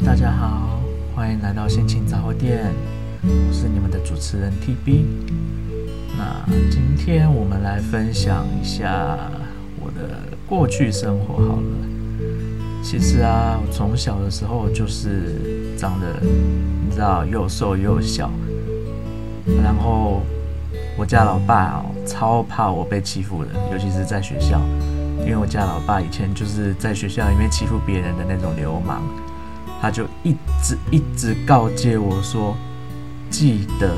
大家好，欢迎来到心情杂货店，我是你们的主持人 TB。那今天我们来分享一下我的过去生活好了。其实啊，我从小的时候就是长得，你知道，又瘦又小，然后我家老爸哦，超怕我被欺负的，尤其是在学校。因为我家老爸以前就是在学校里面欺负别人的那种流氓，他就一直一直告诫我说，记得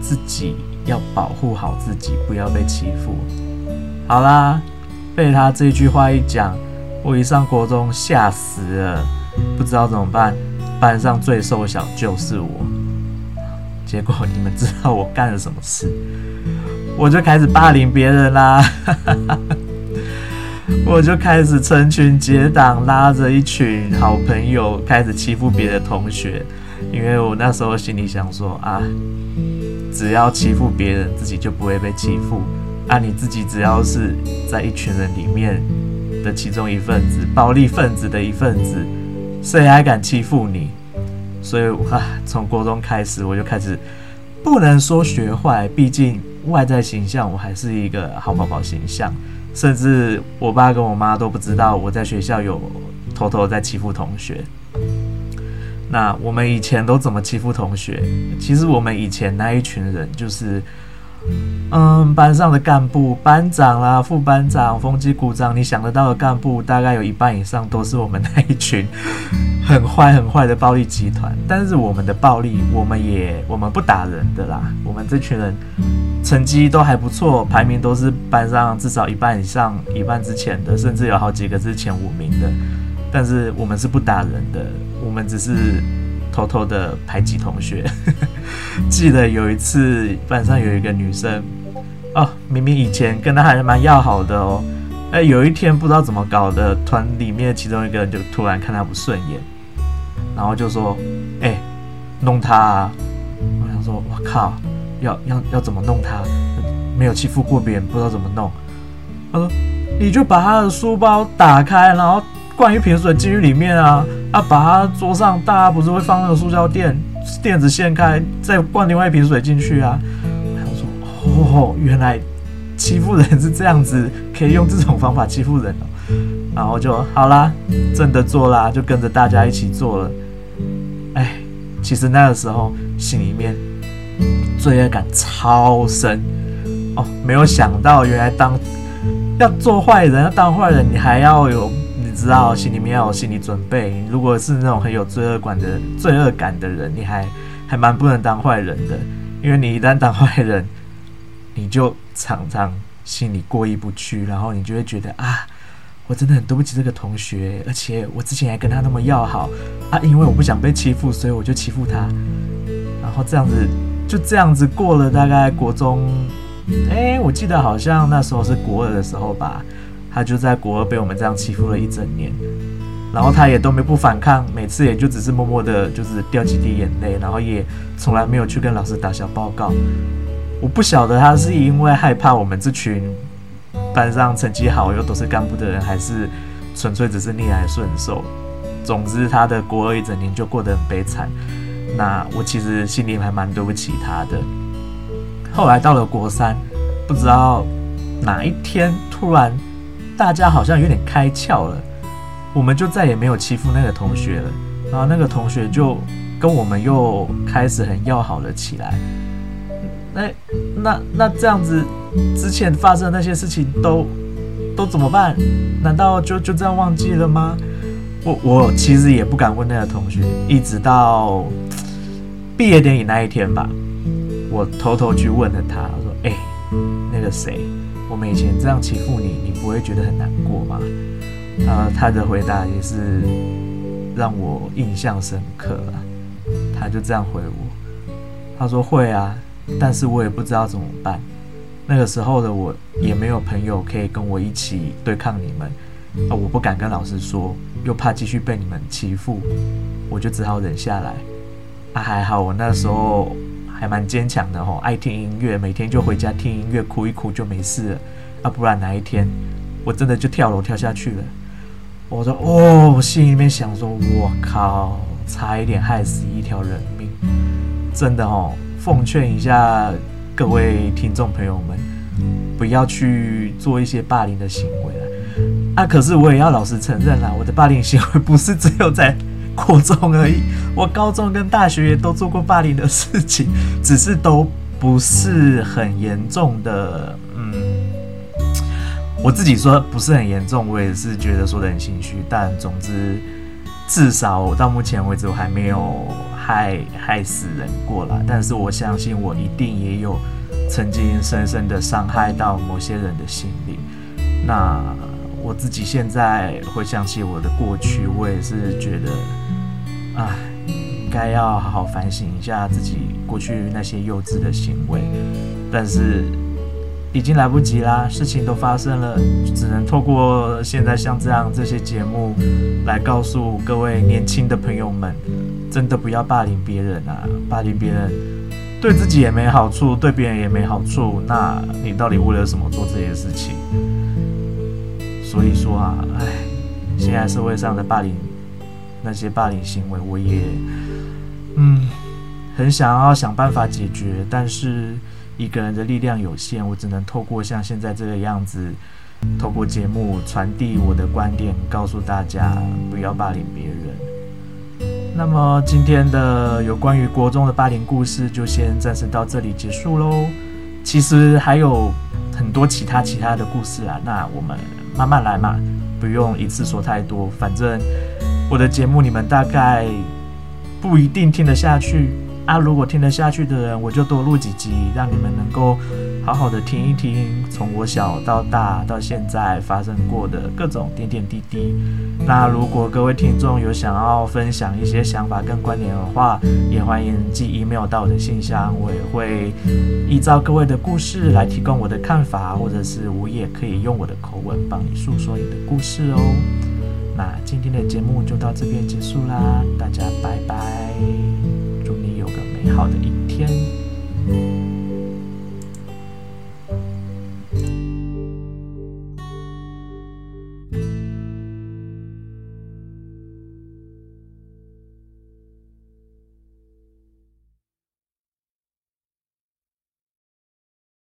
自己要保护好自己，不要被欺负。好啦，被他这句话一讲，我一上国中吓死了，不知道怎么办，班上最瘦小就是我。结果你们知道我干了什么事？我就开始霸凌别人啦。我就开始成群结党，拉着一群好朋友开始欺负别的同学，因为我那时候心里想说啊，只要欺负别人，自己就不会被欺负。啊，你自己只要是在一群人里面的其中一份子，暴力分子的一份子，谁还敢欺负你？所以啊，从国中开始，我就开始不能说学坏，毕竟外在形象我还是一个好宝宝形象。甚至我爸跟我妈都不知道我在学校有偷偷在欺负同学。那我们以前都怎么欺负同学？其实我们以前那一群人就是，嗯，班上的干部、班长啦、副班长、风机鼓掌，你想得到的干部，大概有一半以上都是我们那一群很坏、很坏的暴力集团。但是我们的暴力，我们也我们不打人的啦，我们这群人。成绩都还不错，排名都是班上至少一半以上、一半之前的，甚至有好几个是前五名的。但是我们是不打人的，我们只是偷偷的排挤同学。记得有一次班上有一个女生，哦，明明以前跟她还是蛮要好的哦，哎，有一天不知道怎么搞的，团里面其中一个人就突然看她不顺眼，然后就说：“哎，弄她啊！”我想说：“我靠！”要要要怎么弄他？没有欺负过别人，不知道怎么弄。他说：“你就把他的书包打开，然后灌一瓶水进去里面啊啊！把他桌上大家不是会放那个塑胶垫，垫子掀开，再灌另外一瓶水进去啊。”他说：“哦，原来欺负人是这样子，可以用这种方法欺负人哦。”然后就好啦，真的做啦，就跟着大家一起做了。哎，其实那个时候心里面。罪恶感超深哦！没有想到，原来当要做坏人，要当坏人，你还要有，知道，心里面要有心理准备。如果是那种很有罪恶感的罪恶感的人，你还还蛮不能当坏人的，因为你一旦当坏人，你就常常心里过意不去，然后你就会觉得啊，我真的很对不起这个同学，而且我之前还跟他那么要好啊，因为我不想被欺负，所以我就欺负他，然后这样子。就这样子过了大概国中，哎，我记得好像那时候是国二的时候吧，他就在国二被我们这样欺负了一整年，然后他也都没不反抗，每次也就只是默默的，就是掉几滴眼泪，然后也从来没有去跟老师打小报告。我不晓得他是因为害怕我们这群班上成绩好又都是干部的人，还是纯粹只是逆来顺受。总之，他的国二一整年就过得很悲惨。那我其实心里还蛮对不起他的。后来到了国三，不知道哪一天突然大家好像有点开窍了，我们就再也没有欺负那个同学了。然后那个同学就跟我们又开始很要好了起来。那那那这样子，之前发生的那些事情都都怎么办？难道就就这样忘记了吗？我我其实也不敢问那个同学，一直到。毕业典礼那一天吧，我偷偷去问了他，我说：“哎、那个谁，我们以前这样欺负你，你不会觉得很难过吗？”然后他的回答也是让我印象深刻啊。他就这样回我，他说：“会啊，但是我也不知道怎么办。那个时候的我也没有朋友可以跟我一起对抗你们，啊，我不敢跟老师说，又怕继续被你们欺负，我就只好忍下来。”啊，还好，我那时候还蛮坚强的吼，爱听音乐，每天就回家听音乐，哭一哭就没事了。啊，不然哪一天我真的就跳楼跳下去了。我说哦，我心里面想说，我靠，差一点害死一条人命。真的哦，奉劝一下各位听众朋友们，不要去做一些霸凌的行为了。啊，可是我也要老实承认啦，我的霸凌行为不是只有在国中而已，我高中跟大学也都做过霸凌的事情，只是都不是很严重的。嗯我自己说不是很严重，我也是觉得说得很心虚。但总之，至少我到目前为止我还没有害害死人过啦。但是我相信我一定也有曾经深深的伤害到某些人的心灵。那我自己现在回想起我的过去，我也是觉得，啊，应该要好好反省一下自己过去那些幼稚的行为。但是。已经来不及啦，事情都发生了，只能透过现在像这样这些节目来告诉各位年轻的朋友们，真的不要霸凌别人啊！霸凌别人对自己也没好处，对别人也没好处。那你到底为了什么做这些事情？所以说啊，唉，现在社会上的霸凌，那些霸凌行为，我也嗯，很想要想办法解决，但是。一个人的力量有限，我只能透过像现在这个样子，透过节目传递我的观点，告诉大家不要霸凌别人。那么今天的有关于国中的霸凌故事就先暂时到这里结束喽。其实还有很多其他其他的故事啊，那我们慢慢来嘛，不用一次说太多。反正我的节目你们大概不一定听得下去。啊，如果听得下去的人，我就多录几集，让你们能够好好的听一听，从我小到大到现在发生过的各种点点滴滴。那如果各位听众有想要分享一些想法跟观点的话，也欢迎寄 email 到我的信箱，我也会依照各位的故事来提供我的看法，或者是我也可以用我的口吻帮你诉说你的故事哦。那今天的节目就到这边结束啦，大家拜拜。祝你有个美好的一天。